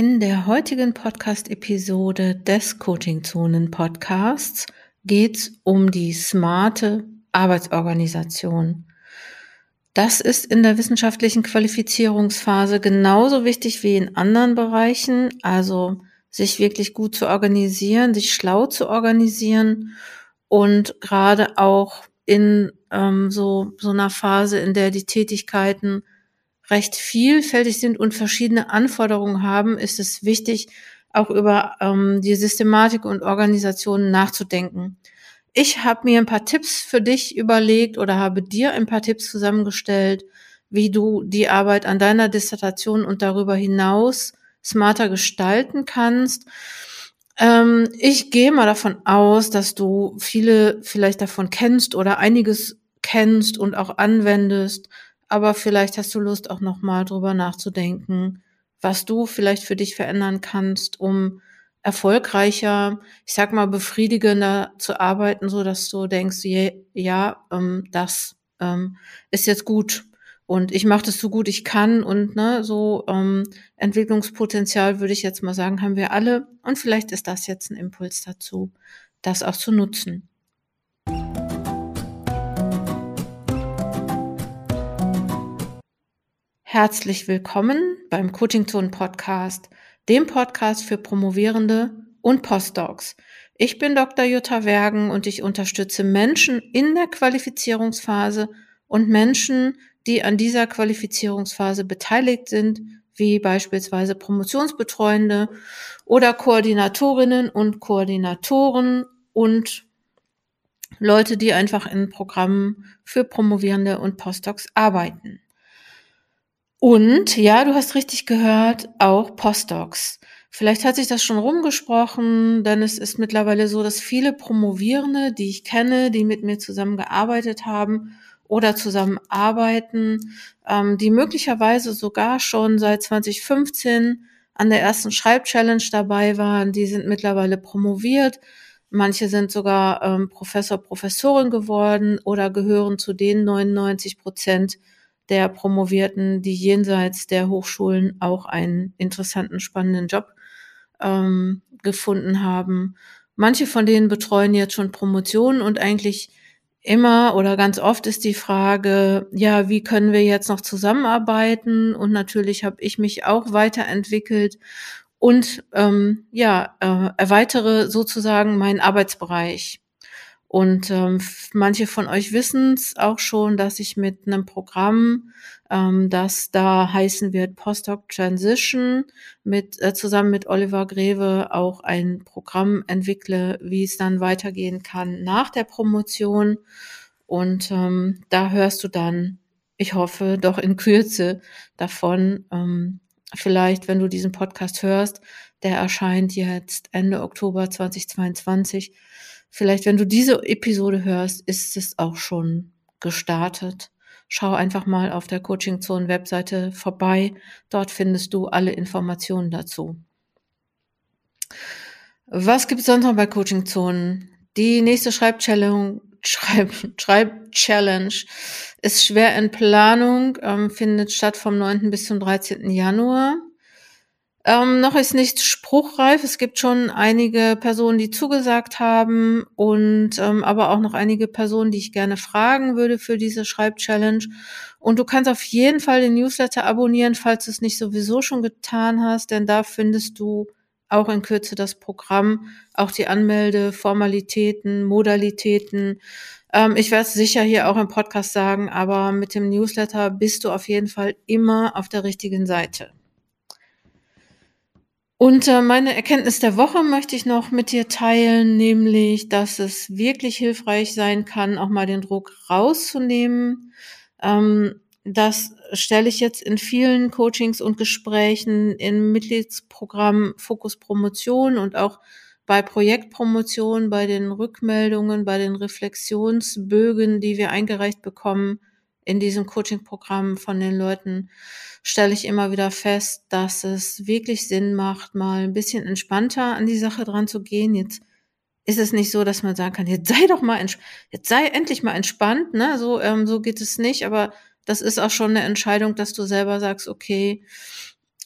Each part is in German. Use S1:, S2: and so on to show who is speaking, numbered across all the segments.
S1: In der heutigen Podcast-Episode des Coaching-Zonen-Podcasts geht es um die smarte Arbeitsorganisation. Das ist in der wissenschaftlichen Qualifizierungsphase genauso wichtig wie in anderen Bereichen, also sich wirklich gut zu organisieren, sich schlau zu organisieren und gerade auch in ähm, so, so einer Phase, in der die Tätigkeiten recht vielfältig sind und verschiedene Anforderungen haben, ist es wichtig, auch über ähm, die Systematik und Organisation nachzudenken. Ich habe mir ein paar Tipps für dich überlegt oder habe dir ein paar Tipps zusammengestellt, wie du die Arbeit an deiner Dissertation und darüber hinaus smarter gestalten kannst. Ähm, ich gehe mal davon aus, dass du viele vielleicht davon kennst oder einiges kennst und auch anwendest aber vielleicht hast du Lust auch nochmal drüber nachzudenken, was du vielleicht für dich verändern kannst, um erfolgreicher, ich sag mal befriedigender zu arbeiten, so dass du denkst, ja, ja ähm, das ähm, ist jetzt gut und ich mache das so gut ich kann und ne, so ähm, Entwicklungspotenzial würde ich jetzt mal sagen, haben wir alle und vielleicht ist das jetzt ein Impuls dazu, das auch zu nutzen. Herzlich willkommen beim Coaching Zone Podcast, dem Podcast für Promovierende und Postdocs. Ich bin Dr. Jutta Wergen und ich unterstütze Menschen in der Qualifizierungsphase und Menschen, die an dieser Qualifizierungsphase beteiligt sind, wie beispielsweise Promotionsbetreuende oder Koordinatorinnen und Koordinatoren und Leute, die einfach in Programmen für Promovierende und Postdocs arbeiten. Und ja, du hast richtig gehört, auch Postdocs. Vielleicht hat sich das schon rumgesprochen, denn es ist mittlerweile so, dass viele Promovierende, die ich kenne, die mit mir zusammengearbeitet haben oder zusammenarbeiten, ähm, die möglicherweise sogar schon seit 2015 an der ersten Schreibchallenge dabei waren, die sind mittlerweile promoviert. Manche sind sogar ähm, Professor, Professorin geworden oder gehören zu den 99 Prozent, der Promovierten, die jenseits der Hochschulen auch einen interessanten, spannenden Job ähm, gefunden haben. Manche von denen betreuen jetzt schon Promotionen und eigentlich immer oder ganz oft ist die Frage, ja, wie können wir jetzt noch zusammenarbeiten? Und natürlich habe ich mich auch weiterentwickelt und ähm, ja, äh, erweitere sozusagen meinen Arbeitsbereich. Und ähm, manche von euch wissen es auch schon, dass ich mit einem Programm, ähm, das da heißen wird Postdoc Transition, mit äh, zusammen mit Oliver Greve auch ein Programm entwickle, wie es dann weitergehen kann nach der Promotion. Und ähm, da hörst du dann, ich hoffe, doch in Kürze davon. Ähm, vielleicht, wenn du diesen Podcast hörst, der erscheint jetzt Ende Oktober 2022 Vielleicht, wenn du diese Episode hörst, ist es auch schon gestartet. Schau einfach mal auf der Coaching Zone Webseite vorbei. Dort findest du alle Informationen dazu. Was gibt es sonst noch bei Coaching Zonen? Die nächste Schreibchallenge, Schreib, ist schwer in Planung, ähm, findet statt vom 9. bis zum 13. Januar. Ähm, noch ist nicht spruchreif. Es gibt schon einige Personen, die zugesagt haben und ähm, aber auch noch einige Personen, die ich gerne fragen würde für diese Schreibchallenge. Und du kannst auf jeden Fall den Newsletter abonnieren, falls du es nicht sowieso schon getan hast, denn da findest du auch in Kürze das Programm, auch die Anmelde, Formalitäten, Modalitäten. Ähm, ich werde es sicher hier auch im Podcast sagen, aber mit dem Newsletter bist du auf jeden Fall immer auf der richtigen Seite. Und äh, meine Erkenntnis der Woche möchte ich noch mit dir teilen, nämlich, dass es wirklich hilfreich sein kann, auch mal den Druck rauszunehmen. Ähm, das stelle ich jetzt in vielen Coachings und Gesprächen im Mitgliedsprogramm Fokus Promotion und auch bei Projektpromotion, bei den Rückmeldungen, bei den Reflexionsbögen, die wir eingereicht bekommen, in diesem Coaching-Programm von den Leuten stelle ich immer wieder fest, dass es wirklich Sinn macht, mal ein bisschen entspannter an die Sache dran zu gehen. Jetzt ist es nicht so, dass man sagen kann, jetzt sei doch mal, jetzt sei endlich mal entspannt, ne? So, ähm, so geht es nicht, aber das ist auch schon eine Entscheidung, dass du selber sagst, okay,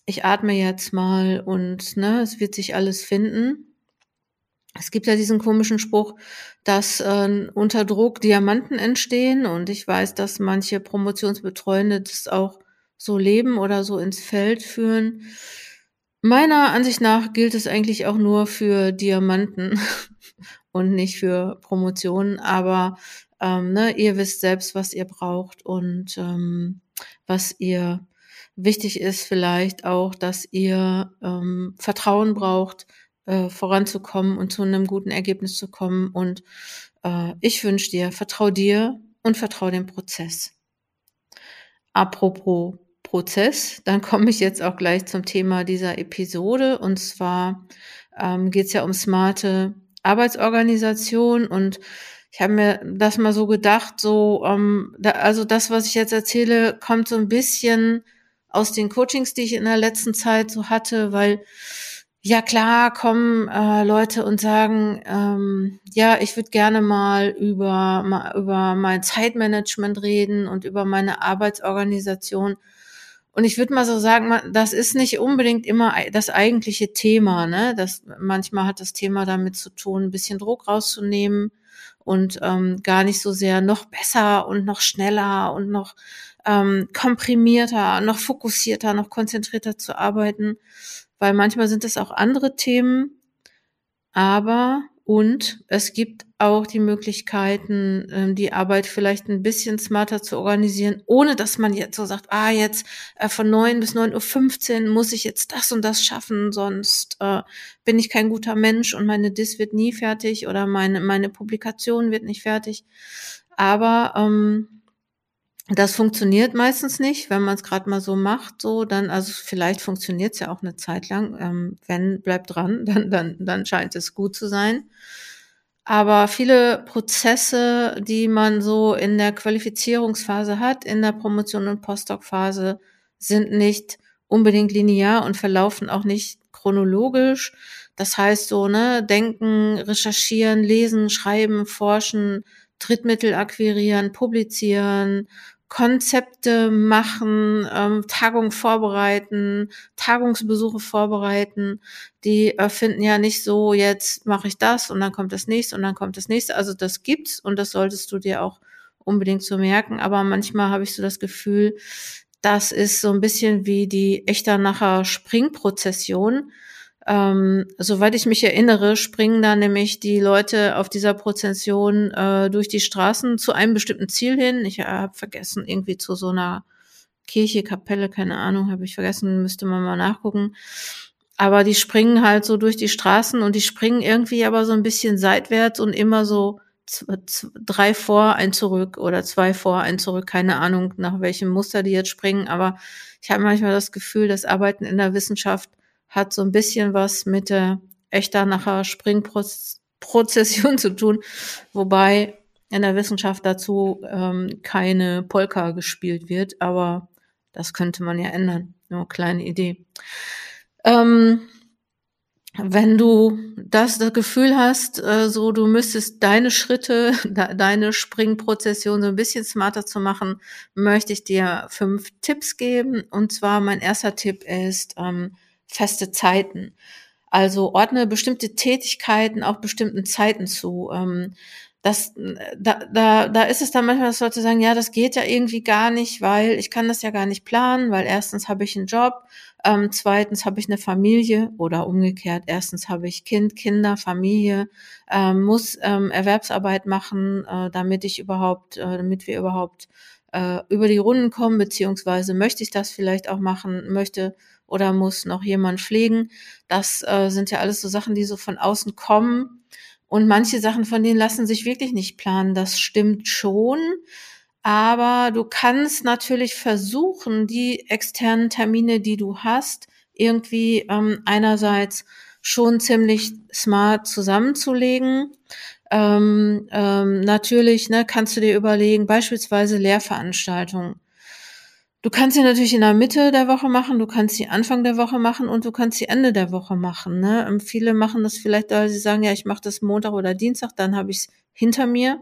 S1: ich atme jetzt mal und ne, es wird sich alles finden. Es gibt ja diesen komischen Spruch, dass äh, unter Druck Diamanten entstehen und ich weiß, dass manche Promotionsbetreuende das auch so leben oder so ins Feld führen. Meiner Ansicht nach gilt es eigentlich auch nur für Diamanten und nicht für Promotionen, aber ähm, ne, ihr wisst selbst, was ihr braucht und ähm, was ihr wichtig ist vielleicht auch, dass ihr ähm, Vertrauen braucht, äh, voranzukommen und zu einem guten Ergebnis zu kommen. Und äh, ich wünsche dir, vertrau dir und vertrau dem Prozess. Apropos Prozess, dann komme ich jetzt auch gleich zum Thema dieser Episode. Und zwar ähm, geht es ja um smarte Arbeitsorganisation und ich habe mir das mal so gedacht, so, ähm, da, also das, was ich jetzt erzähle, kommt so ein bisschen aus den Coachings, die ich in der letzten Zeit so hatte, weil ja klar kommen äh, Leute und sagen, ähm, ja, ich würde gerne mal über, mal über mein Zeitmanagement reden und über meine Arbeitsorganisation. Und ich würde mal so sagen, das ist nicht unbedingt immer das eigentliche Thema. Ne? Das, manchmal hat das Thema damit zu tun, ein bisschen Druck rauszunehmen und ähm, gar nicht so sehr noch besser und noch schneller und noch ähm, komprimierter, noch fokussierter, noch konzentrierter zu arbeiten, weil manchmal sind es auch andere Themen, aber und es gibt auch die Möglichkeiten, ähm, die Arbeit vielleicht ein bisschen smarter zu organisieren, ohne dass man jetzt so sagt, ah, jetzt äh, von neun bis neun Uhr fünfzehn muss ich jetzt das und das schaffen, sonst äh, bin ich kein guter Mensch und meine Dis wird nie fertig oder meine, meine Publikation wird nicht fertig. Aber ähm, das funktioniert meistens nicht, wenn man es gerade mal so macht, so dann, also vielleicht funktioniert es ja auch eine Zeit lang. Ähm, wenn, bleibt dran, dann, dann, dann scheint es gut zu sein. Aber viele Prozesse, die man so in der Qualifizierungsphase hat, in der Promotion- und Postdoc-Phase, sind nicht unbedingt linear und verlaufen auch nicht chronologisch. Das heißt so, ne, denken, recherchieren, lesen, schreiben, forschen, Drittmittel akquirieren, publizieren, Konzepte machen, ähm, Tagungen vorbereiten, Tagungsbesuche vorbereiten. Die äh, finden ja nicht so, jetzt mache ich das und dann kommt das nächste und dann kommt das nächste. Also das gibt's und das solltest du dir auch unbedingt so merken. Aber manchmal habe ich so das Gefühl, das ist so ein bisschen wie die echter nachher Springprozession. Ähm, soweit ich mich erinnere, springen da nämlich die Leute auf dieser Prozession äh, durch die Straßen zu einem bestimmten Ziel hin. Ich äh, habe vergessen, irgendwie zu so einer Kirche, Kapelle, keine Ahnung, habe ich vergessen, müsste man mal nachgucken. Aber die springen halt so durch die Straßen und die springen irgendwie aber so ein bisschen seitwärts und immer so drei vor, ein zurück oder zwei vor, ein zurück, keine Ahnung, nach welchem Muster die jetzt springen. Aber ich habe manchmal das Gefühl, das Arbeiten in der Wissenschaft hat so ein bisschen was mit der echter nachher Springprozession zu tun, wobei in der Wissenschaft dazu ähm, keine Polka gespielt wird, aber das könnte man ja ändern. Nur kleine Idee. Ähm, wenn du das, das Gefühl hast, äh, so du müsstest deine Schritte, de, deine Springprozession so ein bisschen smarter zu machen, möchte ich dir fünf Tipps geben. Und zwar mein erster Tipp ist, ähm, feste Zeiten. Also ordne bestimmte Tätigkeiten auch bestimmten Zeiten zu. Ähm, das, da, da, da ist es dann manchmal, dass Leute sagen, ja, das geht ja irgendwie gar nicht, weil ich kann das ja gar nicht planen, weil erstens habe ich einen Job, ähm, zweitens habe ich eine Familie oder umgekehrt, erstens habe ich Kind, Kinder, Familie, ähm, muss ähm, Erwerbsarbeit machen, äh, damit ich überhaupt, äh, damit wir überhaupt äh, über die Runden kommen, beziehungsweise möchte ich das vielleicht auch machen, möchte oder muss noch jemand pflegen. Das äh, sind ja alles so Sachen, die so von außen kommen. Und manche Sachen von denen lassen sich wirklich nicht planen. Das stimmt schon. Aber du kannst natürlich versuchen, die externen Termine, die du hast, irgendwie ähm, einerseits schon ziemlich smart zusammenzulegen. Ähm, ähm, natürlich ne, kannst du dir überlegen, beispielsweise Lehrveranstaltungen. Du kannst sie natürlich in der Mitte der Woche machen, du kannst sie Anfang der Woche machen und du kannst sie Ende der Woche machen. Ne? Ähm, viele machen das vielleicht, weil sie sagen, ja, ich mache das Montag oder Dienstag, dann habe ich es hinter mir.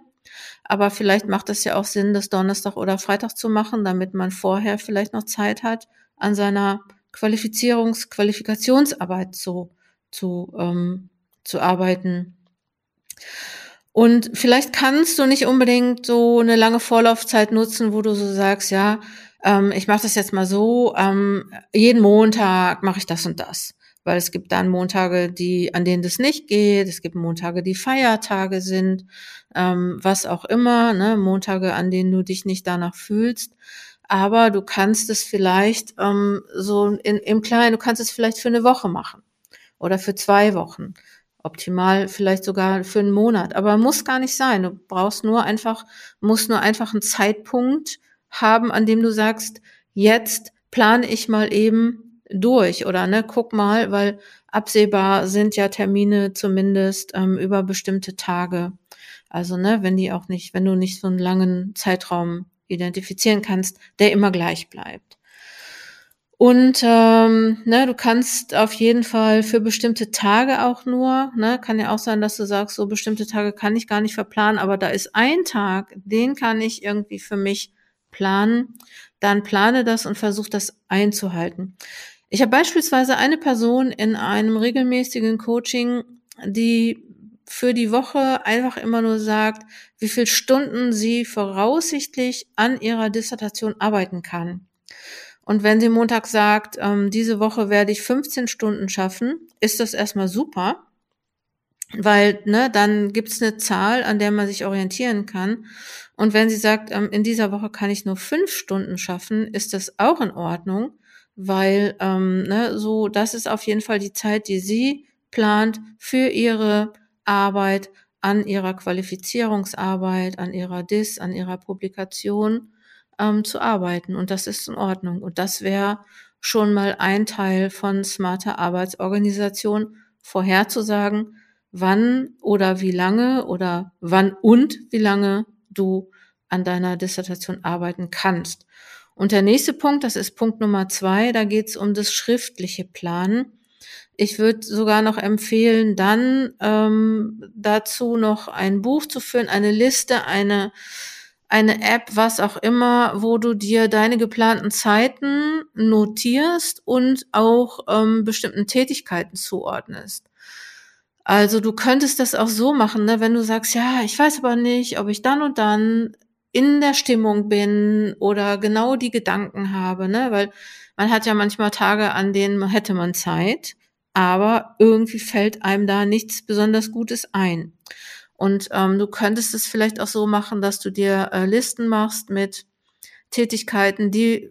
S1: Aber vielleicht macht es ja auch Sinn, das Donnerstag oder Freitag zu machen, damit man vorher vielleicht noch Zeit hat, an seiner Qualifizierungs-, Qualifikationsarbeit zu, zu, ähm, zu arbeiten. Und vielleicht kannst du nicht unbedingt so eine lange Vorlaufzeit nutzen, wo du so sagst, ja, ähm, ich mache das jetzt mal so, ähm, jeden Montag mache ich das und das. Weil es gibt dann Montage, die, an denen das nicht geht, es gibt Montage, die Feiertage sind, ähm, was auch immer, ne? Montage, an denen du dich nicht danach fühlst. Aber du kannst es vielleicht ähm, so in, im Kleinen, du kannst es vielleicht für eine Woche machen oder für zwei Wochen Optimal vielleicht sogar für einen Monat, aber muss gar nicht sein. Du brauchst nur einfach, musst nur einfach einen Zeitpunkt haben, an dem du sagst, jetzt plane ich mal eben durch oder ne, guck mal, weil absehbar sind ja Termine zumindest ähm, über bestimmte Tage. Also ne, wenn die auch nicht, wenn du nicht so einen langen Zeitraum identifizieren kannst, der immer gleich bleibt. Und ähm, ne, du kannst auf jeden Fall für bestimmte Tage auch nur, ne, kann ja auch sein, dass du sagst, so bestimmte Tage kann ich gar nicht verplanen, aber da ist ein Tag, den kann ich irgendwie für mich planen. Dann plane das und versuch das einzuhalten. Ich habe beispielsweise eine Person in einem regelmäßigen Coaching, die für die Woche einfach immer nur sagt, wie viel Stunden sie voraussichtlich an ihrer Dissertation arbeiten kann. Und wenn sie Montag sagt, ähm, diese Woche werde ich 15 Stunden schaffen, ist das erstmal super, weil ne, dann gibt's eine Zahl, an der man sich orientieren kann. Und wenn sie sagt, ähm, in dieser Woche kann ich nur fünf Stunden schaffen, ist das auch in Ordnung, weil ähm, ne, so das ist auf jeden Fall die Zeit, die sie plant für ihre Arbeit an ihrer Qualifizierungsarbeit, an ihrer DIS, an ihrer Publikation ähm, zu arbeiten. Und das ist in Ordnung. Und das wäre schon mal ein Teil von smarter Arbeitsorganisation, vorherzusagen, wann oder wie lange oder wann und wie lange du an deiner Dissertation arbeiten kannst. Und der nächste Punkt, das ist Punkt Nummer zwei, da geht es um das schriftliche Planen. Ich würde sogar noch empfehlen, dann ähm, dazu noch ein Buch zu führen, eine Liste, eine eine App, was auch immer, wo du dir deine geplanten Zeiten notierst und auch ähm, bestimmten Tätigkeiten zuordnest. Also du könntest das auch so machen, ne, wenn du sagst, ja, ich weiß aber nicht, ob ich dann und dann in der Stimmung bin oder genau die Gedanken habe, ne, weil man hat ja manchmal Tage, an denen hätte man Zeit, aber irgendwie fällt einem da nichts besonders Gutes ein. Und ähm, du könntest es vielleicht auch so machen, dass du dir äh, Listen machst mit Tätigkeiten, die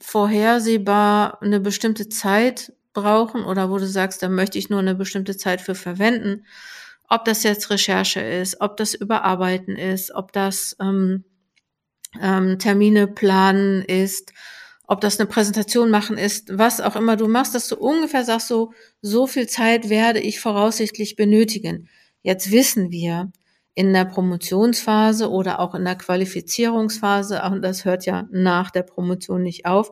S1: vorhersehbar eine bestimmte Zeit brauchen oder wo du sagst, da möchte ich nur eine bestimmte Zeit für verwenden. Ob das jetzt Recherche ist, ob das Überarbeiten ist, ob das ähm, ähm, Termine planen ist, ob das eine Präsentation machen ist, was auch immer du machst, dass du ungefähr sagst, so, so viel Zeit werde ich voraussichtlich benötigen. Jetzt wissen wir, in der Promotionsphase oder auch in der Qualifizierungsphase, und das hört ja nach der Promotion nicht auf,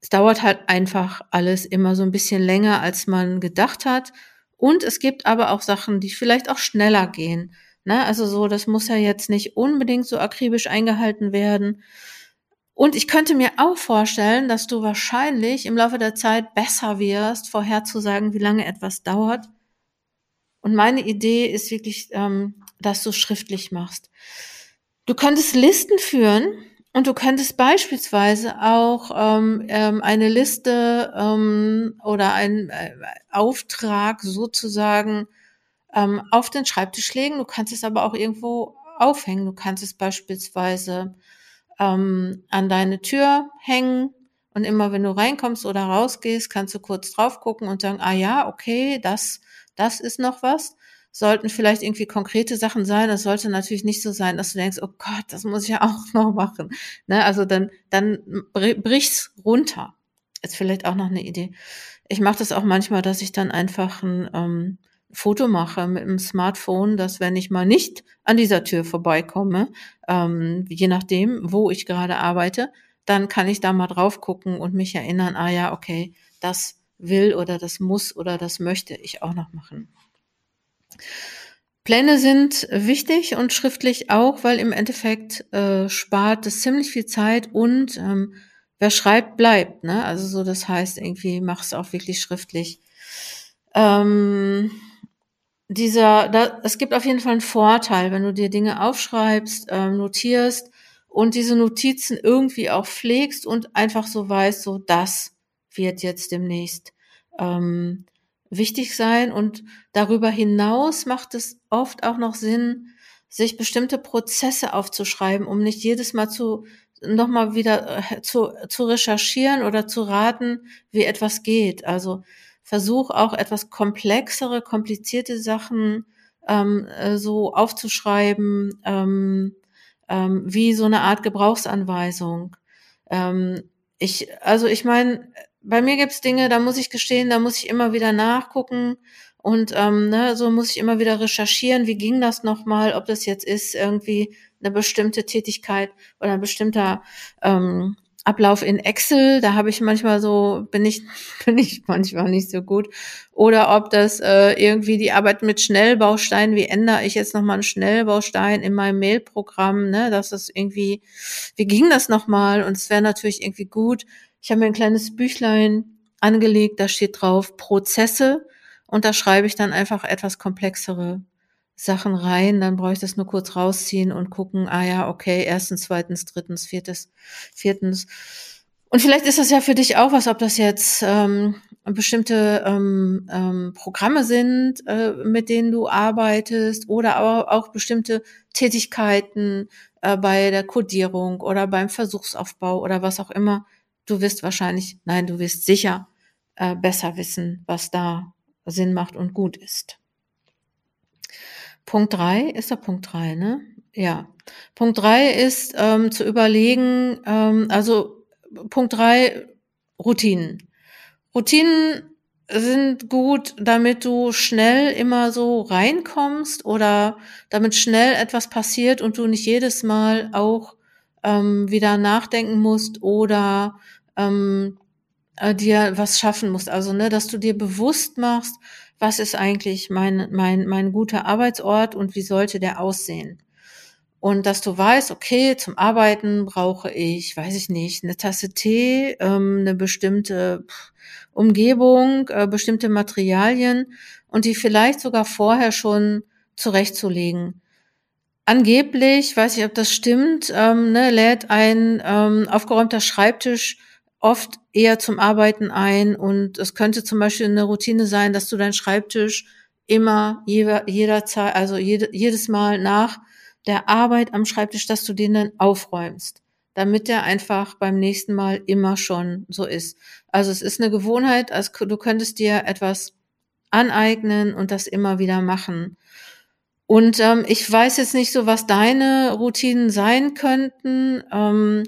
S1: es dauert halt einfach alles immer so ein bisschen länger, als man gedacht hat. Und es gibt aber auch Sachen, die vielleicht auch schneller gehen. Ne? Also so, das muss ja jetzt nicht unbedingt so akribisch eingehalten werden. Und ich könnte mir auch vorstellen, dass du wahrscheinlich im Laufe der Zeit besser wirst, vorherzusagen, wie lange etwas dauert, und meine Idee ist wirklich, ähm, dass du schriftlich machst. Du könntest Listen führen und du könntest beispielsweise auch ähm, ähm, eine Liste ähm, oder einen äh, Auftrag sozusagen ähm, auf den Schreibtisch legen. Du kannst es aber auch irgendwo aufhängen. Du kannst es beispielsweise ähm, an deine Tür hängen und immer wenn du reinkommst oder rausgehst, kannst du kurz drauf gucken und sagen, ah ja, okay, das das ist noch was. Sollten vielleicht irgendwie konkrete Sachen sein. Das sollte natürlich nicht so sein, dass du denkst, oh Gott, das muss ich ja auch noch machen. Ne? Also dann, dann brich's runter. Ist vielleicht auch noch eine Idee. Ich mache das auch manchmal, dass ich dann einfach ein ähm, Foto mache mit dem Smartphone, dass wenn ich mal nicht an dieser Tür vorbeikomme, ähm, je nachdem, wo ich gerade arbeite, dann kann ich da mal drauf gucken und mich erinnern, ah ja, okay, das will oder das muss oder das möchte ich auch noch machen. Pläne sind wichtig und schriftlich auch, weil im Endeffekt äh, spart es ziemlich viel Zeit und ähm, wer schreibt, bleibt. Ne? Also so, das heißt irgendwie, mach es auch wirklich schriftlich. Ähm, dieser, da, es gibt auf jeden Fall einen Vorteil, wenn du dir Dinge aufschreibst, ähm, notierst und diese Notizen irgendwie auch pflegst und einfach so weißt, so das wird jetzt demnächst ähm, wichtig sein. Und darüber hinaus macht es oft auch noch Sinn, sich bestimmte Prozesse aufzuschreiben, um nicht jedes Mal zu nochmal wieder äh, zu, zu recherchieren oder zu raten, wie etwas geht. Also versuch auch etwas komplexere, komplizierte Sachen ähm, äh, so aufzuschreiben, ähm, ähm, wie so eine Art Gebrauchsanweisung. Ähm, ich, also ich meine, bei mir gibt's Dinge, da muss ich gestehen, da muss ich immer wieder nachgucken und ähm, ne, so muss ich immer wieder recherchieren, wie ging das nochmal, ob das jetzt ist irgendwie eine bestimmte Tätigkeit oder ein bestimmter ähm, Ablauf in Excel, da habe ich manchmal so, bin ich, bin ich manchmal nicht so gut. Oder ob das äh, irgendwie die Arbeit mit Schnellbausteinen, wie ändere ich jetzt nochmal einen Schnellbaustein in meinem Mailprogramm, ne, dass das irgendwie, wie ging das nochmal? Und es wäre natürlich irgendwie gut. Ich habe mir ein kleines Büchlein angelegt, da steht drauf Prozesse und da schreibe ich dann einfach etwas komplexere Sachen rein, dann brauche ich das nur kurz rausziehen und gucken, ah ja, okay, erstens, zweitens, drittens, viertes, viertens. Und vielleicht ist das ja für dich auch was, ob das jetzt ähm, bestimmte ähm, ähm, Programme sind, äh, mit denen du arbeitest oder aber auch bestimmte Tätigkeiten äh, bei der Codierung oder beim Versuchsaufbau oder was auch immer. Du wirst wahrscheinlich, nein, du wirst sicher äh, besser wissen, was da Sinn macht und gut ist. Punkt drei ist der Punkt drei, ne? Ja. Punkt drei ist ähm, zu überlegen, ähm, also Punkt drei Routinen. Routinen sind gut, damit du schnell immer so reinkommst oder damit schnell etwas passiert und du nicht jedes Mal auch ähm, wieder nachdenken musst oder ähm, äh, dir was schaffen musst. Also, ne, dass du dir bewusst machst, was ist eigentlich mein, mein, mein guter Arbeitsort und wie sollte der aussehen. Und dass du weißt, okay, zum Arbeiten brauche ich, weiß ich nicht, eine Tasse Tee, ähm, eine bestimmte Umgebung, äh, bestimmte Materialien und die vielleicht sogar vorher schon zurechtzulegen. Angeblich, weiß ich, ob das stimmt, ähm, ne, lädt ein ähm, aufgeräumter Schreibtisch oft eher zum Arbeiten ein und es könnte zum Beispiel eine Routine sein, dass du deinen Schreibtisch immer jeder, jederzeit, also jede, jedes Mal nach der Arbeit am Schreibtisch, dass du den dann aufräumst, damit der einfach beim nächsten Mal immer schon so ist. Also es ist eine Gewohnheit, also du könntest dir etwas aneignen und das immer wieder machen. Und ähm, ich weiß jetzt nicht so, was deine Routinen sein könnten. Ähm,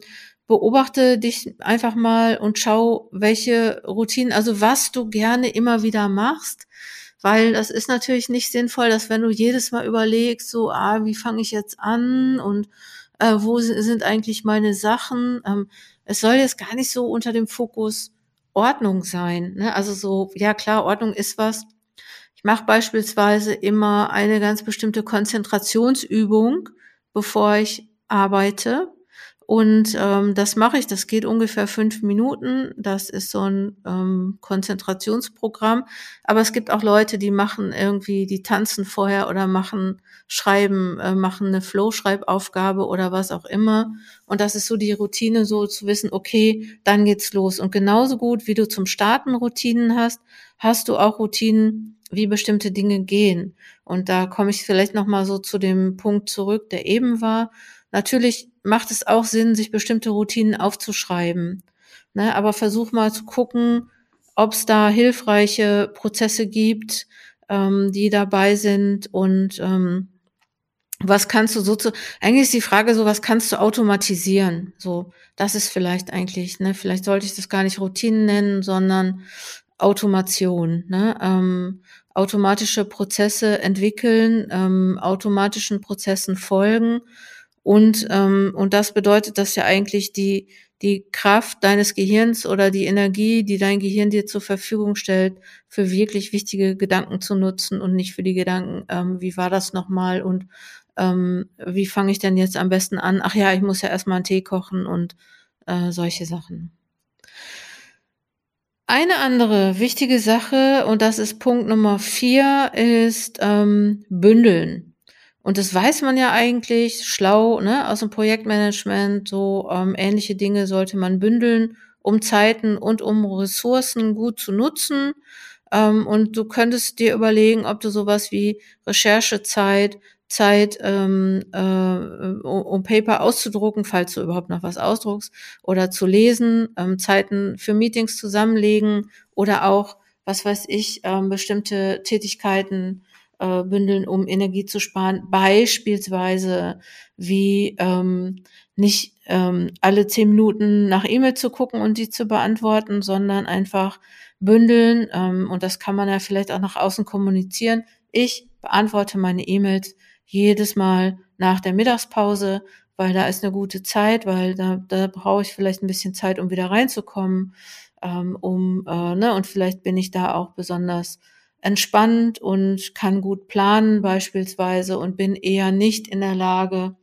S1: beobachte dich einfach mal und schau, welche Routinen, also was du gerne immer wieder machst, weil das ist natürlich nicht sinnvoll, dass wenn du jedes Mal überlegst, so, ah, wie fange ich jetzt an und äh, wo sind eigentlich meine Sachen? Ähm, es soll jetzt gar nicht so unter dem Fokus Ordnung sein. Ne? Also so, ja klar, Ordnung ist was. Ich mache beispielsweise immer eine ganz bestimmte Konzentrationsübung, bevor ich arbeite. Und ähm, das mache ich, das geht ungefähr fünf Minuten. Das ist so ein ähm, Konzentrationsprogramm. Aber es gibt auch Leute, die machen irgendwie, die tanzen vorher oder machen Schreiben, äh, machen eine Flow-Schreibaufgabe oder was auch immer. Und das ist so die Routine, so zu wissen, okay, dann geht's los. Und genauso gut, wie du zum Starten Routinen hast, hast du auch Routinen, wie bestimmte Dinge gehen. Und da komme ich vielleicht nochmal so zu dem Punkt zurück, der eben war. Natürlich macht es auch Sinn, sich bestimmte Routinen aufzuschreiben. Ne? Aber versuch mal zu gucken, ob es da hilfreiche Prozesse gibt, ähm, die dabei sind und ähm, was kannst du so zu, eigentlich ist die Frage so, was kannst du automatisieren? So, das ist vielleicht eigentlich, ne, vielleicht sollte ich das gar nicht Routinen nennen, sondern Automation, ne, ähm, automatische Prozesse entwickeln, ähm, automatischen Prozessen folgen und, ähm, und das bedeutet, dass ja eigentlich die, die Kraft deines Gehirns oder die Energie, die dein Gehirn dir zur Verfügung stellt, für wirklich wichtige Gedanken zu nutzen und nicht für die Gedanken, ähm, wie war das nochmal und ähm, wie fange ich denn jetzt am besten an? Ach ja, ich muss ja erstmal einen Tee kochen und äh, solche Sachen. Eine andere wichtige Sache, und das ist Punkt Nummer vier, ist ähm, Bündeln. Und das weiß man ja eigentlich, schlau, ne, aus dem Projektmanagement, so ähm, ähnliche Dinge sollte man bündeln, um Zeiten und um Ressourcen gut zu nutzen. Ähm, und du könntest dir überlegen, ob du sowas wie Recherchezeit, Zeit, ähm, äh, um, Paper auszudrucken, falls du überhaupt noch was ausdruckst, oder zu lesen, ähm, Zeiten für Meetings zusammenlegen oder auch, was weiß ich, ähm, bestimmte Tätigkeiten äh, bündeln, um Energie zu sparen. Beispielsweise wie ähm, nicht ähm, alle zehn Minuten nach E-Mail zu gucken und die zu beantworten, sondern einfach bündeln. Ähm, und das kann man ja vielleicht auch nach außen kommunizieren. Ich beantworte meine E-Mails jedes Mal nach der Mittagspause, weil da ist eine gute Zeit, weil da, da brauche ich vielleicht ein bisschen Zeit, um wieder reinzukommen, ähm, um, äh, ne, und vielleicht bin ich da auch besonders entspannt und kann gut planen beispielsweise und bin eher nicht in der Lage,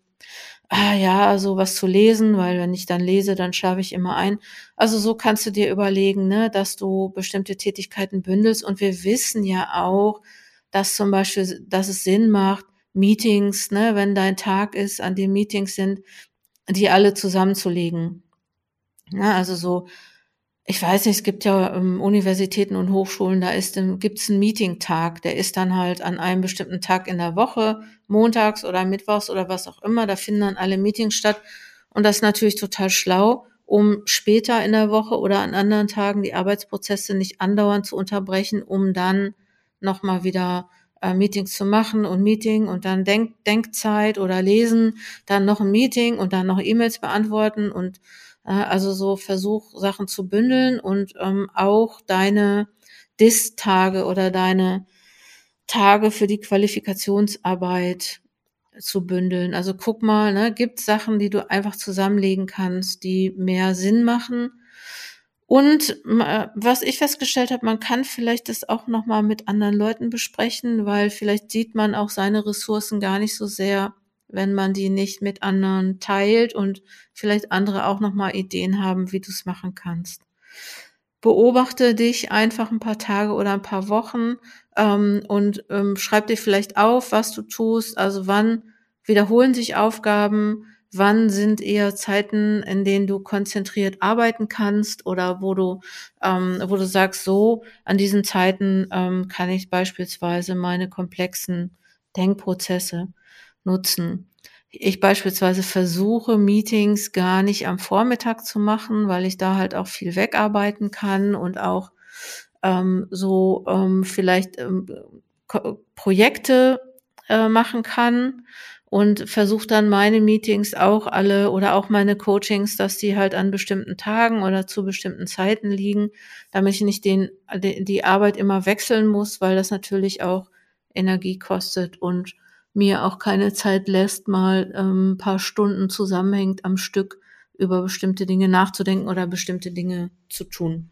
S1: ah ja, also was zu lesen, weil wenn ich dann lese, dann schlafe ich immer ein. Also so kannst du dir überlegen, ne, dass du bestimmte Tätigkeiten bündelst und wir wissen ja auch, dass zum Beispiel, dass es Sinn macht, Meetings, ne, wenn dein Tag ist, an dem Meetings sind, die alle zusammenzulegen. Ja, also so, ich weiß nicht, es gibt ja ähm, Universitäten und Hochschulen, da ist, gibt's einen Meeting-Tag, der ist dann halt an einem bestimmten Tag in der Woche, montags oder mittwochs oder was auch immer, da finden dann alle Meetings statt. Und das ist natürlich total schlau, um später in der Woche oder an anderen Tagen die Arbeitsprozesse nicht andauernd zu unterbrechen, um dann nochmal wieder äh, Meetings zu machen und Meeting und dann Denk Denkzeit oder Lesen, dann noch ein Meeting und dann noch E-Mails beantworten und also so Versuch, Sachen zu bündeln und ähm, auch deine Dis-Tage oder deine Tage für die Qualifikationsarbeit zu bündeln. Also guck mal, ne, gibt Sachen, die du einfach zusammenlegen kannst, die mehr Sinn machen und was ich festgestellt habe, man kann vielleicht das auch noch mal mit anderen Leuten besprechen, weil vielleicht sieht man auch seine Ressourcen gar nicht so sehr, wenn man die nicht mit anderen teilt und vielleicht andere auch noch mal Ideen haben, wie du es machen kannst. Beobachte dich einfach ein paar Tage oder ein paar Wochen ähm, und ähm, schreib dir vielleicht auf, was du tust. Also wann wiederholen sich Aufgaben, wann sind eher Zeiten, in denen du konzentriert arbeiten kannst oder wo du, ähm, wo du sagst, so an diesen Zeiten ähm, kann ich beispielsweise meine komplexen Denkprozesse nutzen. Ich beispielsweise versuche Meetings gar nicht am Vormittag zu machen, weil ich da halt auch viel wegarbeiten kann und auch ähm, so ähm, vielleicht ähm, Projekte äh, machen kann und versuche dann meine Meetings auch alle oder auch meine Coachings, dass die halt an bestimmten Tagen oder zu bestimmten Zeiten liegen, damit ich nicht den, die Arbeit immer wechseln muss, weil das natürlich auch Energie kostet und mir auch keine Zeit lässt, mal ähm, ein paar Stunden zusammenhängt am Stück über bestimmte Dinge nachzudenken oder bestimmte Dinge zu tun.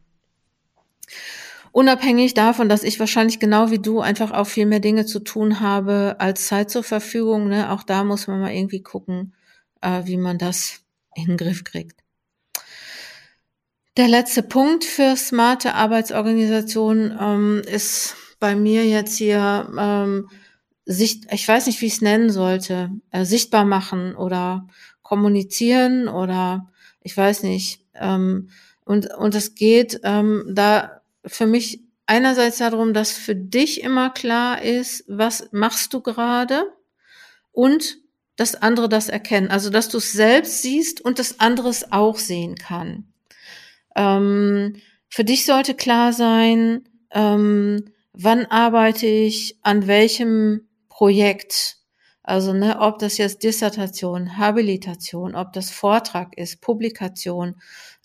S1: Unabhängig davon, dass ich wahrscheinlich genau wie du einfach auch viel mehr Dinge zu tun habe als Zeit zur Verfügung, ne? auch da muss man mal irgendwie gucken, äh, wie man das in den Griff kriegt. Der letzte Punkt für smarte Arbeitsorganisation ähm, ist bei mir jetzt hier ähm, Sicht, ich weiß nicht, wie ich es nennen sollte, äh, sichtbar machen oder kommunizieren oder ich weiß nicht. Ähm, und und es geht ähm, da für mich einerseits darum, dass für dich immer klar ist, was machst du gerade und dass andere das erkennen. Also, dass du es selbst siehst und das andere es auch sehen kann. Ähm, für dich sollte klar sein, ähm, wann arbeite ich an welchem Projekt. Also, ne, ob das jetzt Dissertation, Habilitation, ob das Vortrag ist, Publikation,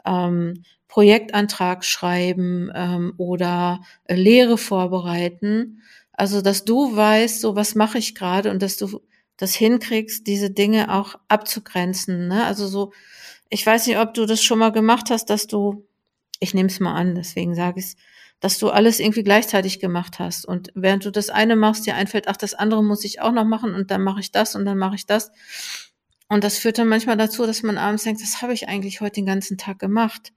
S1: ähm, Projektantrag schreiben ähm, oder äh, Lehre vorbereiten. Also, dass du weißt, so was mache ich gerade und dass du das hinkriegst, diese Dinge auch abzugrenzen. Ne? Also so, ich weiß nicht, ob du das schon mal gemacht hast, dass du, ich nehme es mal an, deswegen sage ich es, dass du alles irgendwie gleichzeitig gemacht hast. Und während du das eine machst, dir einfällt, ach, das andere muss ich auch noch machen und dann mache ich das und dann mache ich das. Und das führt dann manchmal dazu, dass man abends denkt, das habe ich eigentlich heute den ganzen Tag gemacht.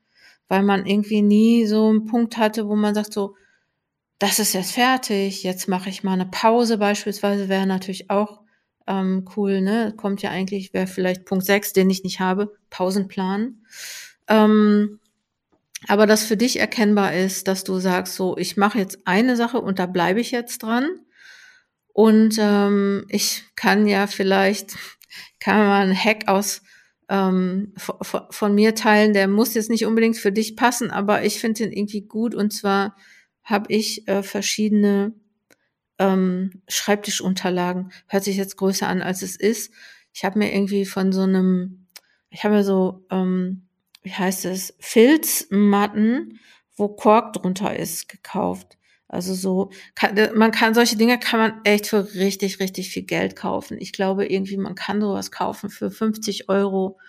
S1: weil man irgendwie nie so einen Punkt hatte, wo man sagt so, das ist jetzt fertig, jetzt mache ich mal eine Pause beispielsweise, wäre natürlich auch ähm, cool, ne? Kommt ja eigentlich, wäre vielleicht Punkt 6, den ich nicht habe, Pausenplan. Ähm, aber das für dich erkennbar ist, dass du sagst, so, ich mache jetzt eine Sache und da bleibe ich jetzt dran. Und ähm, ich kann ja vielleicht, kann man einen Hack aus ähm, von, von mir teilen, der muss jetzt nicht unbedingt für dich passen, aber ich finde den irgendwie gut. Und zwar habe ich äh, verschiedene ähm, Schreibtischunterlagen. Hört sich jetzt größer an, als es ist. Ich habe mir irgendwie von so einem, ich habe mir so, ähm, wie heißt es, Filzmatten, wo Kork drunter ist, gekauft. Also so, kann, man kann solche Dinge kann man echt für richtig, richtig viel Geld kaufen. Ich glaube irgendwie, man kann sowas kaufen für 50 Euro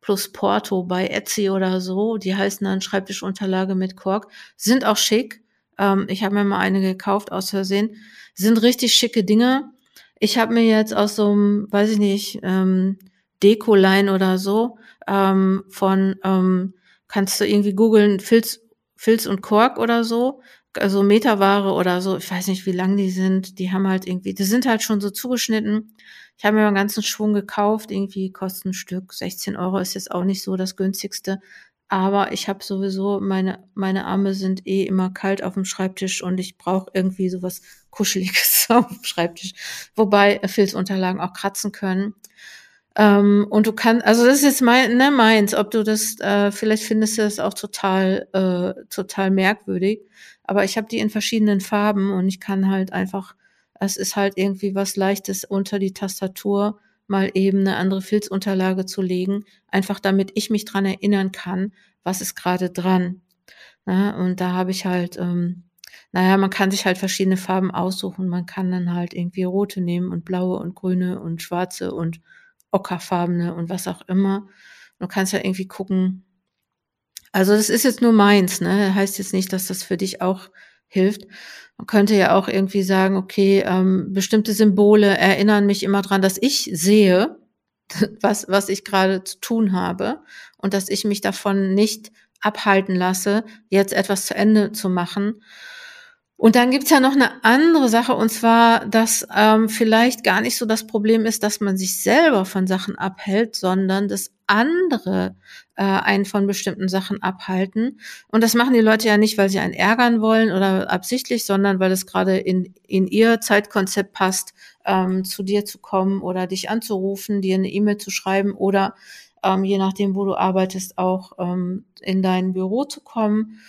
S1: plus Porto bei Etsy oder so. Die heißen dann Schreibtischunterlage mit Kork. Sind auch schick. Ähm, ich habe mir mal eine gekauft aus Versehen. Sind richtig schicke Dinge. Ich habe mir jetzt aus so einem, weiß ich nicht, ähm, Deko-Line oder so ähm, von, ähm, kannst du irgendwie googeln, Filz, Filz und Kork oder so, also Meterware oder so, ich weiß nicht, wie lang die sind, die haben halt irgendwie, die sind halt schon so zugeschnitten. Ich habe mir einen ganzen Schwung gekauft, irgendwie kostet ein Stück 16 Euro, ist jetzt auch nicht so das günstigste. Aber ich habe sowieso, meine, meine Arme sind eh immer kalt auf dem Schreibtisch und ich brauche irgendwie sowas Kuscheliges auf dem Schreibtisch. Wobei Filzunterlagen auch kratzen können. Ähm, und du kannst, also das ist jetzt mein, ne, meins, ob du das, äh, vielleicht findest du das auch total, äh, total merkwürdig. Aber ich habe die in verschiedenen Farben und ich kann halt einfach, es ist halt irgendwie was Leichtes unter die Tastatur mal eben eine andere Filzunterlage zu legen, einfach damit ich mich dran erinnern kann, was ist gerade dran. Na, und da habe ich halt, ähm, naja, man kann sich halt verschiedene Farben aussuchen. Man kann dann halt irgendwie rote nehmen und blaue und grüne und schwarze und ockerfarbene und was auch immer. Du kannst ja irgendwie gucken. Also das ist jetzt nur meins, ne? Heißt jetzt nicht, dass das für dich auch hilft. Man könnte ja auch irgendwie sagen, okay, ähm, bestimmte Symbole erinnern mich immer dran, dass ich sehe, was, was ich gerade zu tun habe und dass ich mich davon nicht abhalten lasse, jetzt etwas zu Ende zu machen. Und dann gibt's ja noch eine andere Sache, und zwar, dass ähm, vielleicht gar nicht so das Problem ist, dass man sich selber von Sachen abhält, sondern dass andere äh, einen von bestimmten Sachen abhalten. Und das machen die Leute ja nicht, weil sie einen ärgern wollen oder absichtlich, sondern weil es gerade in, in ihr Zeitkonzept passt, ähm, zu dir zu kommen oder dich anzurufen, dir eine E-Mail zu schreiben oder ähm, je nachdem, wo du arbeitest, auch ähm, in dein Büro zu kommen.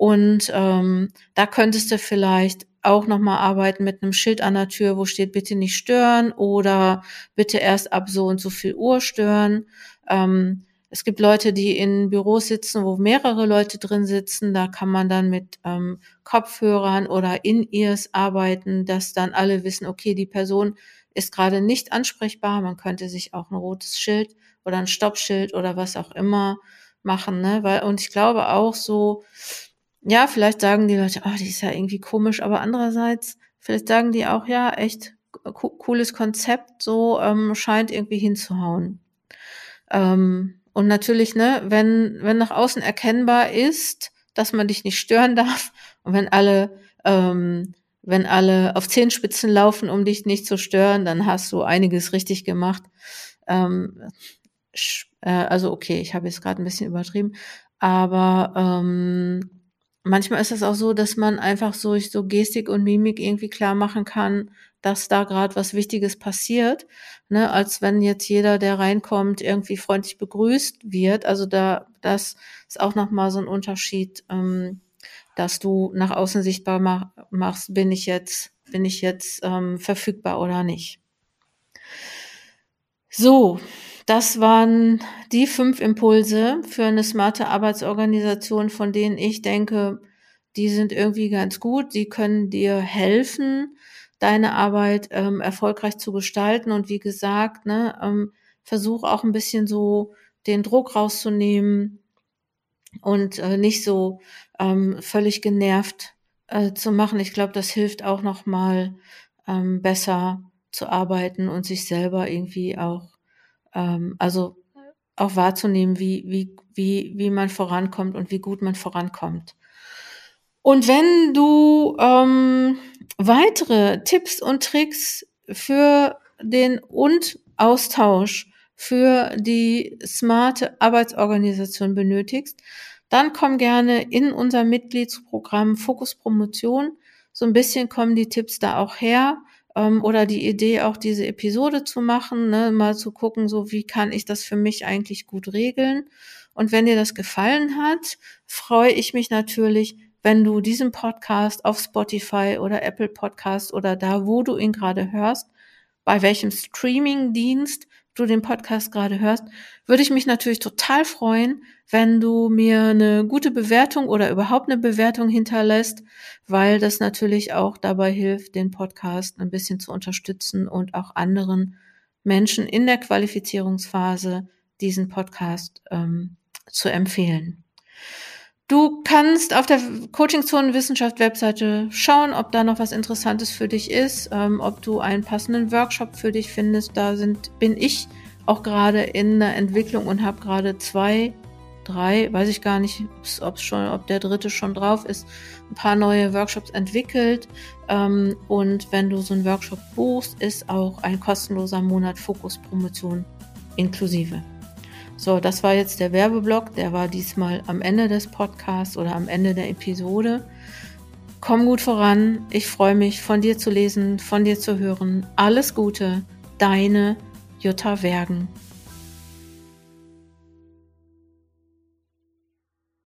S1: Und ähm, da könntest du vielleicht auch nochmal arbeiten mit einem Schild an der Tür, wo steht bitte nicht stören oder bitte erst ab so und so viel Uhr stören. Ähm, es gibt Leute, die in Büros sitzen, wo mehrere Leute drin sitzen. Da kann man dann mit ähm, Kopfhörern oder In-Ears arbeiten, dass dann alle wissen, okay, die Person ist gerade nicht ansprechbar. Man könnte sich auch ein rotes Schild oder ein Stoppschild oder was auch immer machen, ne? Weil, und ich glaube auch so, ja, vielleicht sagen die Leute, oh, die ist ja irgendwie komisch, aber andererseits, vielleicht sagen die auch, ja, echt cooles Konzept, so ähm, scheint irgendwie hinzuhauen. Ähm, und natürlich, ne, wenn, wenn nach außen erkennbar ist, dass man dich nicht stören darf und wenn alle, ähm, wenn alle auf Zehenspitzen laufen, um dich nicht zu stören, dann hast du einiges richtig gemacht. Ähm, äh, also okay, ich habe jetzt gerade ein bisschen übertrieben, aber ähm, manchmal ist es auch so, dass man einfach so durch so Gestik und Mimik irgendwie klar machen kann, dass da gerade was Wichtiges passiert, ne, als wenn jetzt jeder, der reinkommt, irgendwie freundlich begrüßt wird. Also da, das ist auch nochmal so ein Unterschied, ähm, dass du nach außen sichtbar mach, machst, bin ich jetzt, bin ich jetzt ähm, verfügbar oder nicht. So, das waren die fünf Impulse für eine smarte Arbeitsorganisation, von denen ich denke, die sind irgendwie ganz gut. Die können dir helfen, deine Arbeit ähm, erfolgreich zu gestalten. Und wie gesagt, ne, ähm, versuch auch ein bisschen so den Druck rauszunehmen und äh, nicht so ähm, völlig genervt äh, zu machen. Ich glaube, das hilft auch noch mal ähm, besser zu arbeiten und sich selber irgendwie auch ähm, also auch wahrzunehmen, wie, wie, wie, wie man vorankommt und wie gut man vorankommt. Und wenn du ähm, weitere Tipps und Tricks für den und Austausch für die smarte Arbeitsorganisation benötigst, dann komm gerne in unser Mitgliedsprogramm Fokus Promotion. So ein bisschen kommen die Tipps da auch her ähm, oder die Idee, auch diese Episode zu machen, ne, mal zu gucken, so wie kann ich das für mich eigentlich gut regeln. Und wenn dir das gefallen hat, freue ich mich natürlich, wenn du diesen Podcast auf Spotify oder Apple Podcast oder da, wo du ihn gerade hörst, bei welchem Streaming-Dienst du den Podcast gerade hörst, würde ich mich natürlich total freuen, wenn du mir eine gute Bewertung oder überhaupt eine Bewertung hinterlässt, weil das natürlich auch dabei hilft, den Podcast ein bisschen zu unterstützen und auch anderen Menschen in der Qualifizierungsphase diesen Podcast ähm, zu empfehlen. Du kannst auf der Coaching Zone Wissenschaft Webseite schauen, ob da noch was Interessantes für dich ist, ähm, ob du einen passenden Workshop für dich findest. Da sind, bin ich auch gerade in der Entwicklung und habe gerade zwei, drei, weiß ich gar nicht, ob schon, ob der dritte schon drauf ist, ein paar neue Workshops entwickelt. Ähm, und wenn du so einen Workshop buchst, ist auch ein kostenloser Monat Fokus Promotion inklusive. So, das war jetzt der Werbeblock. Der war diesmal am Ende des Podcasts oder am Ende der Episode. Komm gut voran. Ich freue mich, von dir zu lesen, von dir zu hören. Alles Gute, deine Jutta Wergen.